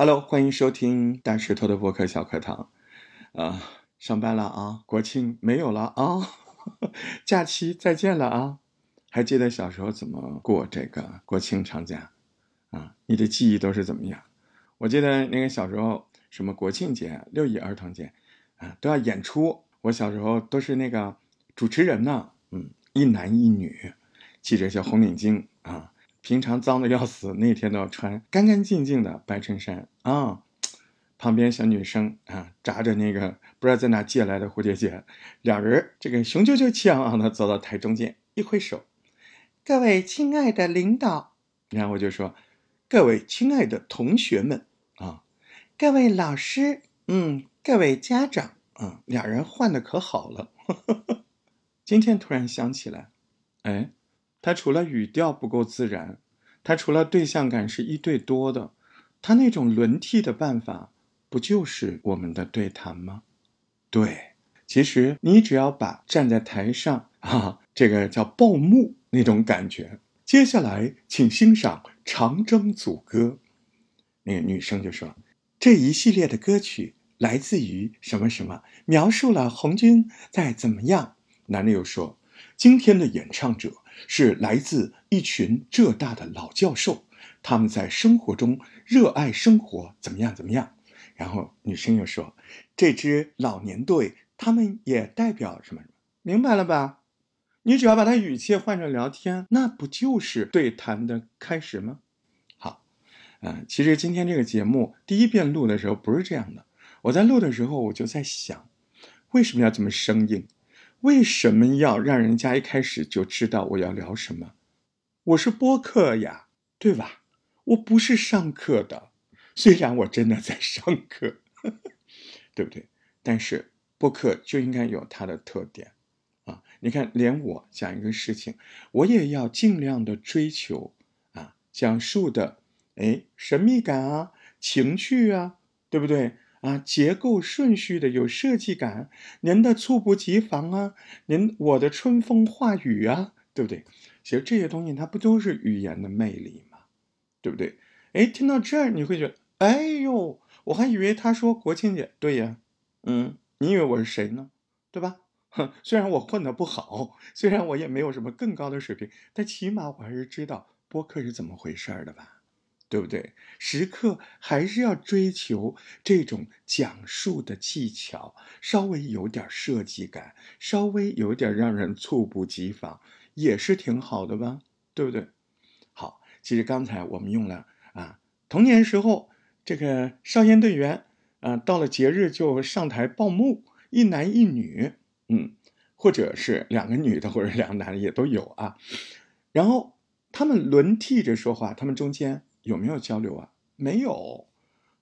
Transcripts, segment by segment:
Hello，欢迎收听大石头的播客小课堂。啊，上班了啊，国庆没有了啊，假期再见了啊。还记得小时候怎么过这个国庆长假啊？你的记忆都是怎么样？我记得那个小时候，什么国庆节、六一儿童节啊，都要演出。我小时候都是那个主持人呢，嗯，一男一女，系着小红领巾啊。平常脏的要死，那天都要穿干干净净的白衬衫啊。旁边小女生啊，扎着那个不知道在哪借来的蝴蝶结，两人这个雄赳赳气昂昂的走到台中间，一挥手，各位亲爱的领导，然后就说，各位亲爱的同学们啊，各位老师，嗯，各位家长，啊，俩人换的可好了。今天突然想起来，哎。他除了语调不够自然，他除了对象感是一对多的，他那种轮替的办法，不就是我们的对谈吗？对，其实你只要把站在台上啊，这个叫报幕那种感觉。接下来，请欣赏《长征组歌》。那个女生就说：“这一系列的歌曲来自于什么什么，描述了红军在怎么样。”男的又说：“今天的演唱者。”是来自一群浙大的老教授，他们在生活中热爱生活，怎么样怎么样？然后女生又说：“这支老年队，他们也代表什么什么？明白了吧？你只要把它语气换成聊天，那不就是对谈的开始吗？”好，嗯，其实今天这个节目第一遍录的时候不是这样的，我在录的时候我就在想，为什么要这么生硬？为什么要让人家一开始就知道我要聊什么？我是播客呀，对吧？我不是上课的，虽然我真的在上课，对不对？但是播客就应该有它的特点啊！你看，连我讲一个事情，我也要尽量的追求啊，讲述的哎神秘感啊，情趣啊，对不对？啊，结构顺序的有设计感，您的猝不及防啊，您我的春风化雨啊，对不对？其实这些东西它不都是语言的魅力吗？对不对？哎，听到这儿你会觉得，哎呦，我还以为他说国庆节，对呀，嗯，你以为我是谁呢？对吧？哼，虽然我混的不好，虽然我也没有什么更高的水平，但起码我还是知道播客是怎么回事的吧。对不对？时刻还是要追求这种讲述的技巧，稍微有点设计感，稍微有点让人猝不及防，也是挺好的吧？对不对？好，其实刚才我们用了啊，童年时候这个少先队员啊，到了节日就上台报幕，一男一女，嗯，或者是两个女的或者两个男的也都有啊，然后他们轮替着说话，他们中间。有没有交流啊？没有，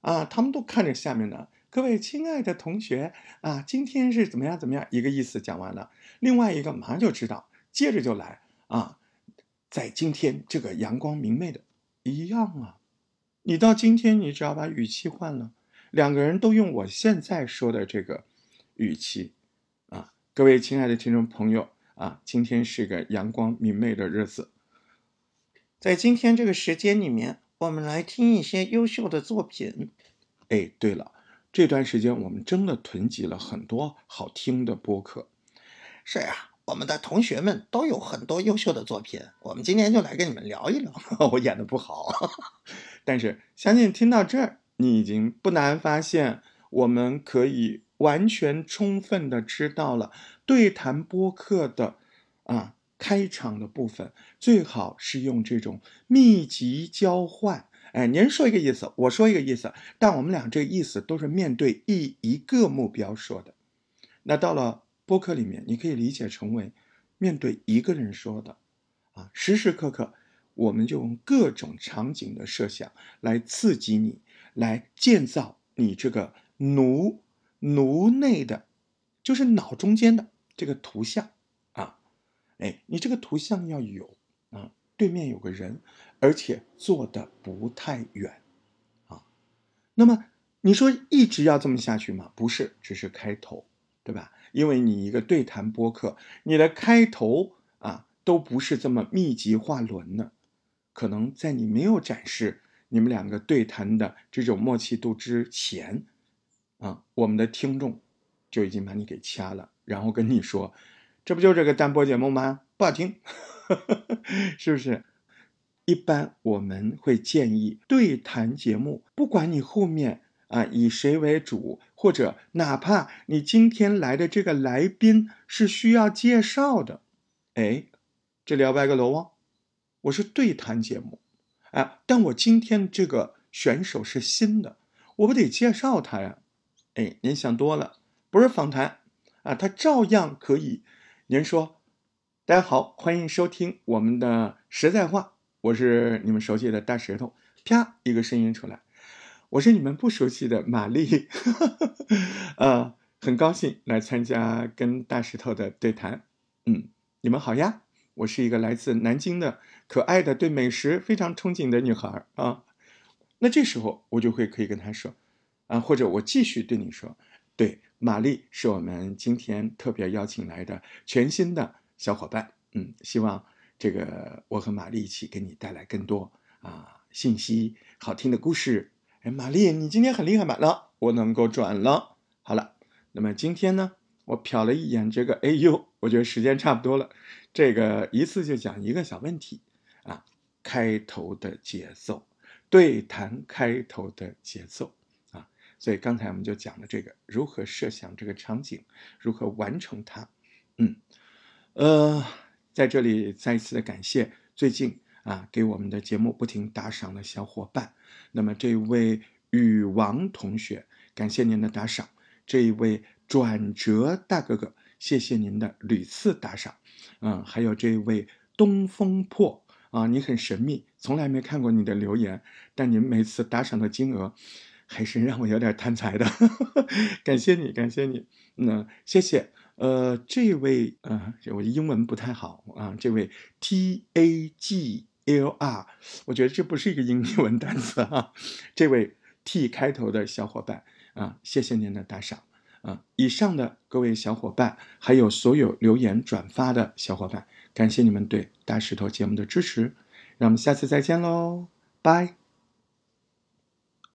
啊，他们都看着下面呢。各位亲爱的同学啊，今天是怎么样怎么样？一个意思讲完了，另外一个马上就知道，接着就来啊，在今天这个阳光明媚的，一样啊。你到今天，你只要把语气换了，两个人都用我现在说的这个语气啊。各位亲爱的听众朋友啊，今天是个阳光明媚的日子，在今天这个时间里面。我们来听一些优秀的作品。哎，对了，这段时间我们真的囤积了很多好听的播客。是啊，我们的同学们都有很多优秀的作品。我们今天就来跟你们聊一聊。我演的不好，但是相信听到这儿，你已经不难发现，我们可以完全充分的知道了对谈播客的啊。开场的部分最好是用这种密集交换，哎，您说一个意思，我说一个意思，但我们俩这个意思都是面对一一个目标说的。那到了播客里面，你可以理解成为面对一个人说的，啊，时时刻刻我们就用各种场景的设想来刺激你，来建造你这个奴奴内的，就是脑中间的这个图像。哎，你这个图像要有啊，对面有个人，而且坐的不太远，啊，那么你说一直要这么下去吗？不是，只是开头，对吧？因为你一个对谈播客，你的开头啊都不是这么密集画轮的，可能在你没有展示你你们两个对谈的这种默契度之前，啊，我们的听众就已经把你给掐了，然后跟你说，这不就这个单播节目吗？不好听，是不是？一般我们会建议对谈节目，不管你后面啊以谁为主，或者哪怕你今天来的这个来宾是需要介绍的，哎，这里要歪个楼哦，我是对谈节目，啊，但我今天这个选手是新的，我不得介绍他呀？哎，您想多了，不是访谈啊，他照样可以。您说，大家好，欢迎收听我们的实在话。我是你们熟悉的大石头，啪一个声音出来，我是你们不熟悉的玛丽，呃，很高兴来参加跟大石头的对谈，嗯，你们好呀，我是一个来自南京的可爱的对美食非常憧憬的女孩啊，那这时候我就会可以跟他说，啊，或者我继续对你说，对，玛丽是我们今天特别邀请来的全新的小伙伴，嗯，希望。这个我和玛丽一起给你带来更多啊信息，好听的故事。哎，玛丽，你今天很厉害吧？那我能够转了。好了，那么今天呢，我瞟了一眼这个哎呦我觉得时间差不多了。这个一次就讲一个小问题啊，开头的节奏，对谈开头的节奏。所以刚才我们就讲了这个如何设想这个场景，如何完成它。嗯，呃。在这里再一次的感谢最近啊给我们的节目不停打赏的小伙伴。那么这位禹王同学，感谢您的打赏；这一位转折大哥哥，谢谢您的屡次打赏。嗯，还有这位东风破啊，你很神秘，从来没看过你的留言，但您每次打赏的金额还是让我有点贪财的。感谢你，感谢你。那谢谢。呃，这位呃，我英文不太好啊。这位 T A G L R，我觉得这不是一个英文单词啊。这位 T 开头的小伙伴啊，谢谢您的打赏啊。以上的各位小伙伴，还有所有留言转发的小伙伴，感谢你们对大石头节目的支持。让我们下次再见喽，拜。